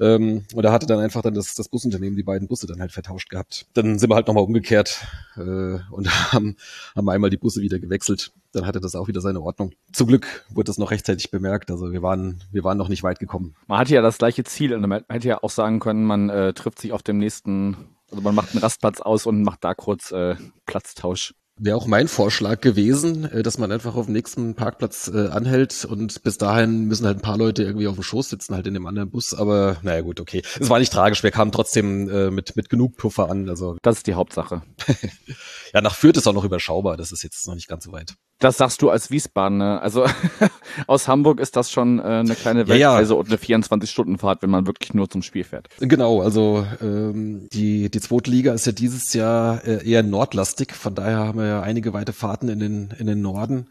Ähm, und da hatte dann einfach dann das, das Busunternehmen die beiden Busse dann halt vertauscht gehabt. Dann sind wir halt nochmal umgekehrt äh, und haben, haben einmal die Busse wieder gewechselt dann hatte das auch wieder seine Ordnung. Zum Glück wurde das noch rechtzeitig bemerkt. Also wir waren, wir waren noch nicht weit gekommen. Man hatte ja das gleiche Ziel und man hätte ja auch sagen können, man äh, trifft sich auf dem nächsten, also man macht einen Rastplatz aus und macht da kurz äh, Platztausch. Wäre auch mein Vorschlag gewesen, äh, dass man einfach auf dem nächsten Parkplatz äh, anhält und bis dahin müssen halt ein paar Leute irgendwie auf dem Schoß sitzen, halt in dem anderen Bus. Aber naja gut, okay. Es war nicht tragisch, wir kamen trotzdem äh, mit, mit genug Puffer an. Also Das ist die Hauptsache. ja, nach Fürth ist auch noch überschaubar, das ist jetzt noch nicht ganz so weit. Das sagst du als Wiesbaden, ne? Also aus Hamburg ist das schon äh, eine kleine Weltreise ja, ja. und eine 24-Stunden-Fahrt, wenn man wirklich nur zum Spiel fährt. Genau, also ähm, die, die zweite Liga ist ja dieses Jahr äh, eher nordlastig, von daher haben wir ja einige weite Fahrten in den, in den Norden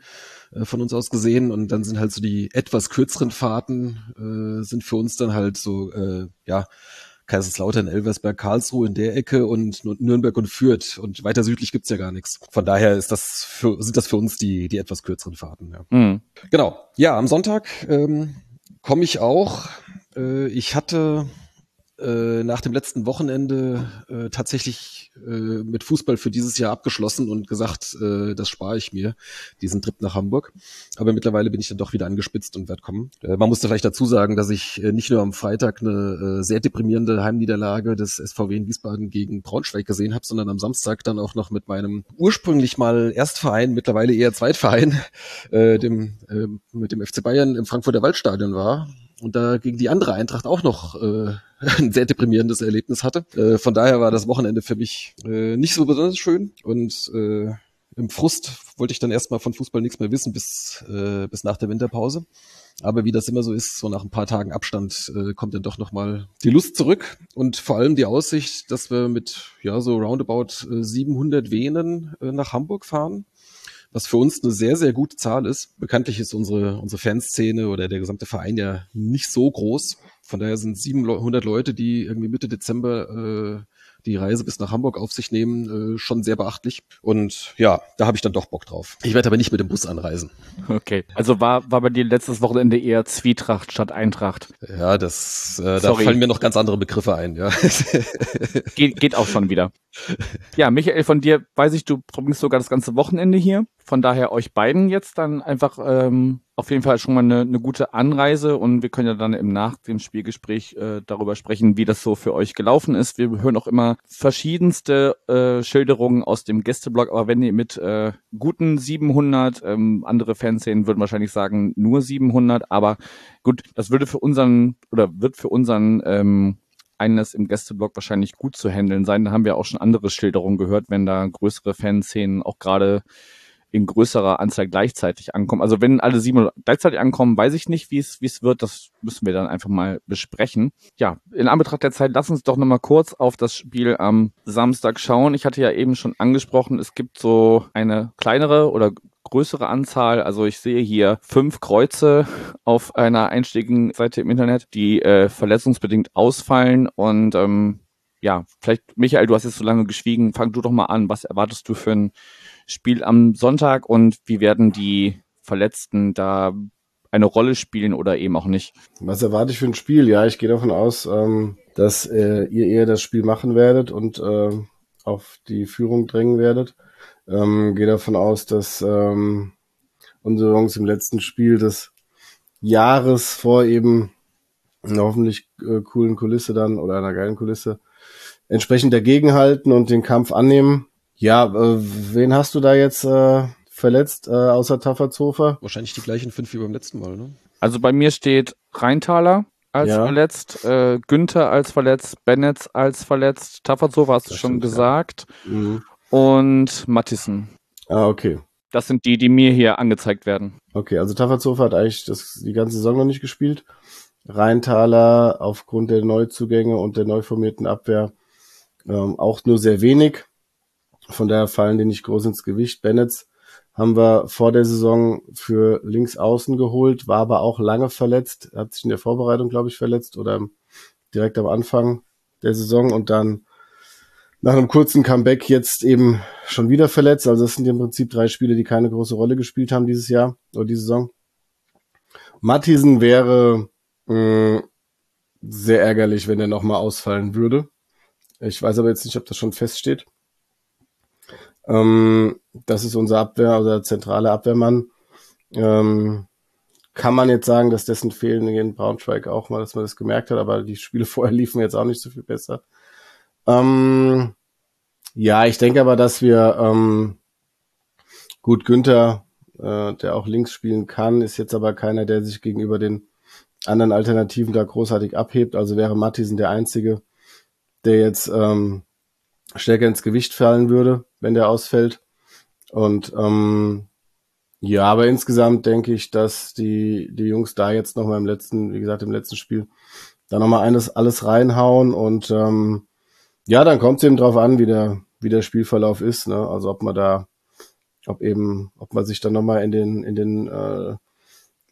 äh, von uns aus gesehen und dann sind halt so die etwas kürzeren Fahrten äh, sind für uns dann halt so, äh, ja, Kaiserslautern, Elversberg, Karlsruhe in der Ecke und Nürnberg und Fürth. Und weiter südlich gibt's ja gar nichts. Von daher ist das für, sind das für uns die, die etwas kürzeren Fahrten. Ja. Mhm. Genau. Ja, am Sonntag ähm, komme ich auch. Äh, ich hatte äh, nach dem letzten Wochenende äh, tatsächlich äh, mit Fußball für dieses Jahr abgeschlossen und gesagt, äh, das spare ich mir, diesen Trip nach Hamburg. Aber mittlerweile bin ich dann doch wieder angespitzt und werde kommen. Äh, man musste vielleicht dazu sagen, dass ich äh, nicht nur am Freitag eine äh, sehr deprimierende Heimniederlage des SVW in Wiesbaden gegen Braunschweig gesehen habe, sondern am Samstag dann auch noch mit meinem ursprünglich mal Erstverein, mittlerweile eher Zweitverein, äh, dem, äh, mit dem FC Bayern im Frankfurter Waldstadion war und da gegen die andere Eintracht auch noch äh, ein sehr deprimierendes Erlebnis hatte. Äh, von daher war das Wochenende für mich äh, nicht so besonders schön und äh, im Frust wollte ich dann erstmal von Fußball nichts mehr wissen bis, äh, bis nach der Winterpause. Aber wie das immer so ist, so nach ein paar Tagen Abstand äh, kommt dann doch nochmal die Lust zurück und vor allem die Aussicht, dass wir mit ja so roundabout äh, 700 Venen äh, nach Hamburg fahren was für uns eine sehr, sehr gute Zahl ist. Bekanntlich ist unsere, unsere Fanszene oder der gesamte Verein ja nicht so groß. Von daher sind 700 Leute, die irgendwie Mitte Dezember äh, die Reise bis nach Hamburg auf sich nehmen, äh, schon sehr beachtlich. Und ja, da habe ich dann doch Bock drauf. Ich werde aber nicht mit dem Bus anreisen. Okay. Also war, war bei dir letztes Wochenende eher Zwietracht statt Eintracht? Ja, das äh, da fallen mir noch ganz andere Begriffe ein, ja. geht, geht auch schon wieder. Ja, Michael, von dir weiß ich, du probierst sogar das ganze Wochenende hier. Von daher euch beiden jetzt dann einfach ähm, auf jeden Fall schon mal eine, eine gute Anreise und wir können ja dann im Nach dem Spielgespräch äh, darüber sprechen, wie das so für euch gelaufen ist. Wir hören auch immer verschiedenste äh, Schilderungen aus dem Gästeblog, aber wenn ihr mit äh, guten 700, ähm, andere Fanszenen würden wahrscheinlich sagen nur 700, aber gut, das würde für unseren oder wird für unseren ähm, eines im Gästeblog wahrscheinlich gut zu handeln sein. Da haben wir auch schon andere Schilderungen gehört, wenn da größere Fanszenen auch gerade in größerer Anzahl gleichzeitig ankommen. Also wenn alle sieben gleichzeitig ankommen, weiß ich nicht, wie es wie es wird. Das müssen wir dann einfach mal besprechen. Ja, in Anbetracht der Zeit, lass uns doch nochmal kurz auf das Spiel am Samstag schauen. Ich hatte ja eben schon angesprochen, es gibt so eine kleinere oder größere Anzahl. Also ich sehe hier fünf Kreuze auf einer einstiegigen Seite im Internet, die äh, verletzungsbedingt ausfallen. Und ähm, ja, vielleicht, Michael, du hast jetzt so lange geschwiegen. Fang du doch mal an. Was erwartest du für ein Spiel am Sonntag und wie werden die Verletzten da eine Rolle spielen oder eben auch nicht? Was erwarte ich für ein Spiel? Ja, ich gehe davon aus, ähm, dass äh, ihr eher das Spiel machen werdet und äh, auf die Führung drängen werdet. Ähm, gehe davon aus, dass ähm, unsere Jungs im letzten Spiel des Jahres vor eben einer hoffentlich äh, coolen Kulisse dann oder einer geilen Kulisse entsprechend dagegenhalten und den Kampf annehmen. Ja, äh, wen hast du da jetzt äh, verletzt, äh, außer Tafferzofer? Wahrscheinlich die gleichen fünf wie beim letzten Mal, ne? Also bei mir steht Rheintaler als ja. verletzt, äh, Günther als verletzt, Bennett als verletzt, Tafferzofer hast das du schon stimmt, gesagt ja. mhm. Und Mattissen. Ah, okay. Das sind die, die mir hier angezeigt werden. Okay, also Tafferzofer hat eigentlich das, die ganze Saison noch nicht gespielt. Rheintaler aufgrund der Neuzugänge und der neu formierten Abwehr ähm, auch nur sehr wenig. Von daher fallen die nicht groß ins Gewicht. Bennett haben wir vor der Saison für links außen geholt, war aber auch lange verletzt, hat sich in der Vorbereitung, glaube ich, verletzt oder direkt am Anfang der Saison und dann nach einem kurzen Comeback jetzt eben schon wieder verletzt. Also das sind im Prinzip drei Spiele, die keine große Rolle gespielt haben dieses Jahr oder diese Saison. Mattisen wäre mh, mm, sehr ärgerlich, wenn er nochmal ausfallen würde. Ich weiß aber jetzt nicht, ob das schon feststeht. Ähm, das ist unser Abwehr, unser zentrale Abwehrmann. Ähm, kann man jetzt sagen, dass dessen Fehlen in Braunschweig auch mal, dass man das gemerkt hat, aber die Spiele vorher liefen jetzt auch nicht so viel besser. Ähm, ja, ich denke aber, dass wir ähm, gut Günther, äh, der auch links spielen kann, ist jetzt aber keiner, der sich gegenüber den anderen Alternativen da großartig abhebt. Also wäre Mattisen der einzige, der jetzt ähm, stärker ins Gewicht fallen würde, wenn der ausfällt. Und ähm, ja, aber insgesamt denke ich, dass die, die Jungs da jetzt nochmal im letzten, wie gesagt, im letzten Spiel da nochmal eines, alles reinhauen und ähm, ja, dann kommt es eben drauf an, wie der, wie der Spielverlauf ist, ne? Also ob man da, ob eben, ob man sich dann nochmal in den, in den äh,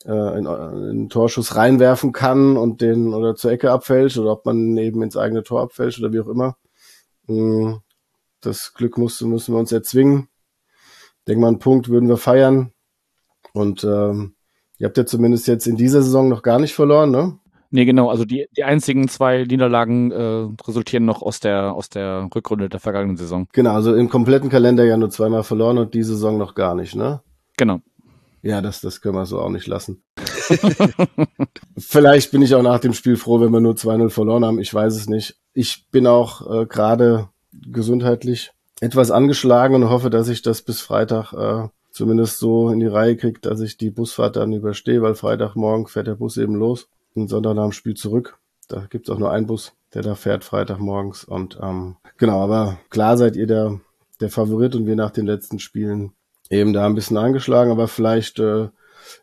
äh, in, in den Torschuss reinwerfen kann und den oder zur Ecke abfälscht oder ob man eben ins eigene Tor abfälscht oder wie auch immer. Hm, das Glück musste, müssen wir uns erzwingen. Denke mal, einen Punkt würden wir feiern. Und ähm, ihr habt ja zumindest jetzt in dieser Saison noch gar nicht verloren, ne? Nee, genau. Also die, die einzigen zwei Niederlagen äh, resultieren noch aus der, aus der Rückrunde der vergangenen Saison. Genau, also im kompletten Kalender ja nur zweimal verloren und die Saison noch gar nicht, ne? Genau. Ja, das, das können wir so auch nicht lassen. Vielleicht bin ich auch nach dem Spiel froh, wenn wir nur 2-0 verloren haben. Ich weiß es nicht. Ich bin auch äh, gerade gesundheitlich etwas angeschlagen und hoffe, dass ich das bis Freitag äh, zumindest so in die Reihe kriege, dass ich die Busfahrt dann überstehe, weil Freitagmorgen fährt der Bus eben los Sonntag nach dem Spiel zurück. Da gibt's auch nur einen Bus, der da fährt Freitagmorgens. Und ähm, genau, aber klar seid ihr der, der Favorit und wir nach den letzten Spielen eben da ein bisschen angeschlagen, aber vielleicht äh,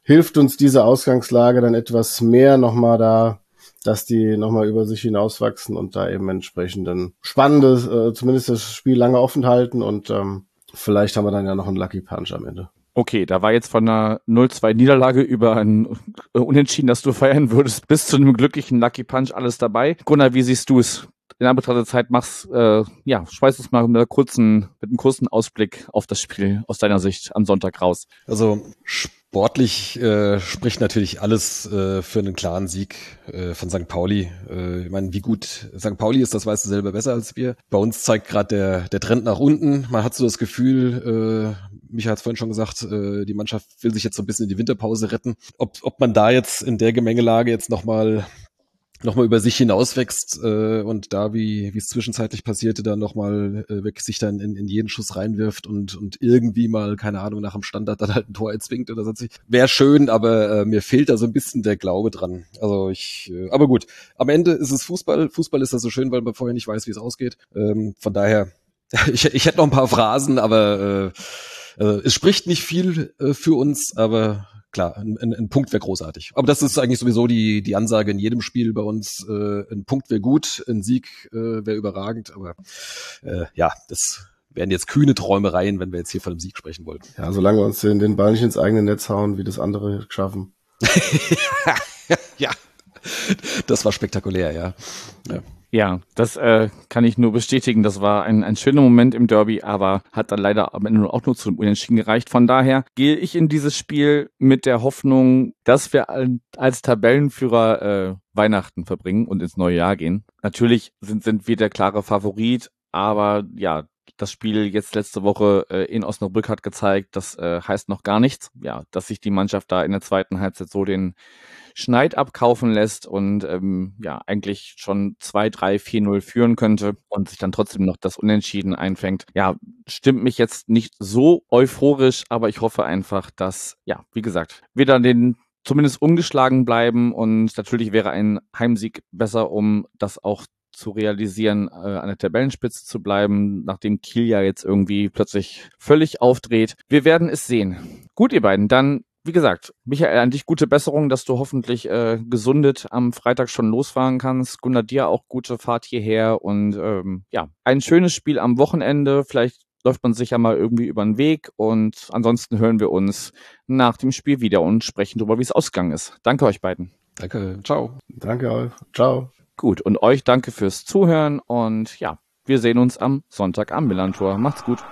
hilft uns diese Ausgangslage dann etwas mehr nochmal da, dass die nochmal über sich hinauswachsen und da eben entsprechend ein spannendes, äh, zumindest das Spiel lange offen halten und ähm, vielleicht haben wir dann ja noch einen Lucky Punch am Ende. Okay, da war jetzt von einer 0-2 Niederlage über ein äh, Unentschieden, dass du feiern würdest, bis zu einem glücklichen Lucky Punch alles dabei. Gunnar, wie siehst du es? in Anbetracht der Zeit machst, äh, ja, schmeiß uns mal mit, einer kurzen, mit einem kurzen Ausblick auf das Spiel aus deiner Sicht am Sonntag raus. Also Sportlich äh, spricht natürlich alles äh, für einen klaren Sieg äh, von St. Pauli. Äh, ich meine, wie gut St. Pauli ist, das weißt du selber besser als wir. Bei uns zeigt gerade der, der Trend nach unten. Man hat so das Gefühl, äh, Micha hat es vorhin schon gesagt, äh, die Mannschaft will sich jetzt so ein bisschen in die Winterpause retten. Ob, ob man da jetzt in der Gemengelage jetzt nochmal nochmal über sich hinauswächst äh, und da, wie wie es zwischenzeitlich passierte, dann nochmal äh, wirklich sich dann in, in jeden Schuss reinwirft und und irgendwie mal, keine Ahnung, nach dem Standard dann halt ein Tor erzwingt oder sonst Wäre schön, aber äh, mir fehlt da so ein bisschen der Glaube dran. Also ich, äh, aber gut, am Ende ist es Fußball. Fußball ist da so schön, weil man vorher nicht weiß, wie es ausgeht. Ähm, von daher, ich, ich hätte noch ein paar Phrasen, aber äh, äh, es spricht nicht viel äh, für uns, aber klar, ein, ein, Punkt wäre großartig. Aber das ist eigentlich sowieso die, die Ansage in jedem Spiel bei uns. Äh, ein Punkt wäre gut, ein Sieg äh, wäre überragend, aber äh, ja, das wären jetzt kühne Träumereien, wenn wir jetzt hier von einem Sieg sprechen wollten. Ja, solange wir uns den, den Ball nicht ins eigene Netz hauen, wie das andere schaffen. ja, das war spektakulär, ja. ja. Ja, das äh, kann ich nur bestätigen. Das war ein, ein schöner Moment im Derby, aber hat dann leider am Ende auch nur zu einem Unentschieden gereicht. Von daher gehe ich in dieses Spiel mit der Hoffnung, dass wir als Tabellenführer äh, Weihnachten verbringen und ins neue Jahr gehen. Natürlich sind, sind wir der klare Favorit, aber ja, das Spiel jetzt letzte Woche äh, in Osnabrück hat gezeigt, das äh, heißt noch gar nichts. Ja, dass sich die Mannschaft da in der zweiten Halbzeit so den Schneid abkaufen lässt und ähm, ja, eigentlich schon 2, 3, 4-0 führen könnte und sich dann trotzdem noch das Unentschieden einfängt. Ja, stimmt mich jetzt nicht so euphorisch, aber ich hoffe einfach, dass, ja, wie gesagt, wir dann den zumindest ungeschlagen bleiben und natürlich wäre ein Heimsieg besser, um das auch zu realisieren, äh, an der Tabellenspitze zu bleiben, nachdem Kiel ja jetzt irgendwie plötzlich völlig aufdreht. Wir werden es sehen. Gut, ihr beiden, dann wie gesagt, Michael, an dich gute Besserung, dass du hoffentlich äh, gesundet am Freitag schon losfahren kannst. Gunnar, dir auch gute Fahrt hierher und ähm, ja, ein schönes Spiel am Wochenende. Vielleicht läuft man sich ja mal irgendwie über den Weg und ansonsten hören wir uns nach dem Spiel wieder und sprechen darüber, wie es ausgegangen ist. Danke euch beiden. Danke, ciao. Danke euch, ciao. Gut, und euch danke fürs Zuhören und ja, wir sehen uns am Sonntag am Millantor. Macht's gut.